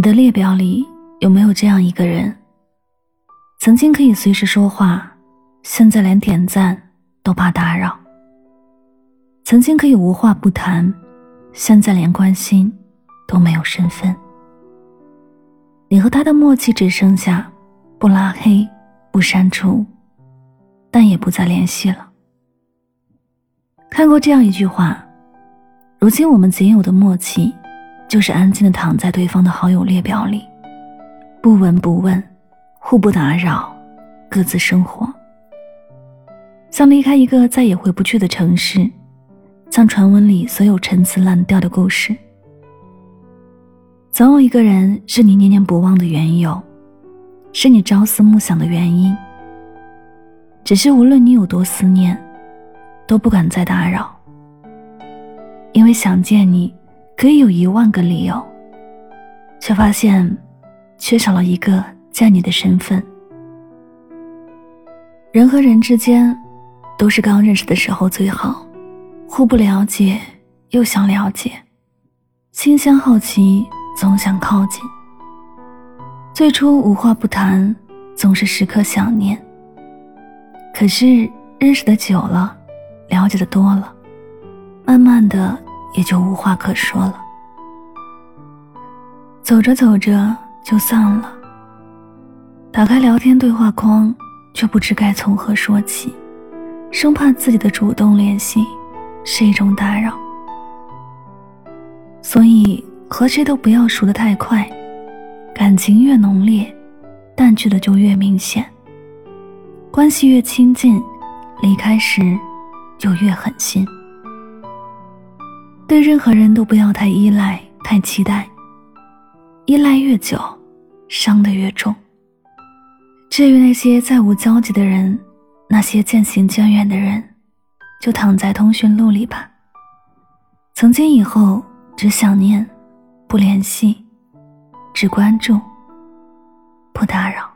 你的列表里有没有这样一个人？曾经可以随时说话，现在连点赞都怕打扰；曾经可以无话不谈，现在连关心都没有身份。你和他的默契只剩下不拉黑、不删除，但也不再联系了。看过这样一句话：如今我们仅有的默契。就是安静的躺在对方的好友列表里，不闻不问，互不打扰，各自生活，像离开一个再也回不去的城市，像传闻里所有陈词滥调的故事。总有一个人是你念念不忘的缘由，是你朝思暮想的原因。只是无论你有多思念，都不敢再打扰，因为想见你。可以有一万个理由，却发现缺少了一个在你的身份。人和人之间，都是刚认识的时候最好，互不了解又想了解，心相好奇总想靠近。最初无话不谈，总是时刻想念。可是认识的久了，了解的多了，慢慢的。也就无话可说了。走着走着就散了。打开聊天对话框，却不知该从何说起，生怕自己的主动联系是一种打扰。所以和谁都不要熟得太快，感情越浓烈，淡去的就越明显。关系越亲近，离开时就越狠心。对任何人都不要太依赖、太期待，依赖越久，伤得越重。至于那些再无交集的人，那些渐行渐远的人，就躺在通讯录里吧。从今以后，只想念，不联系，只关注，不打扰。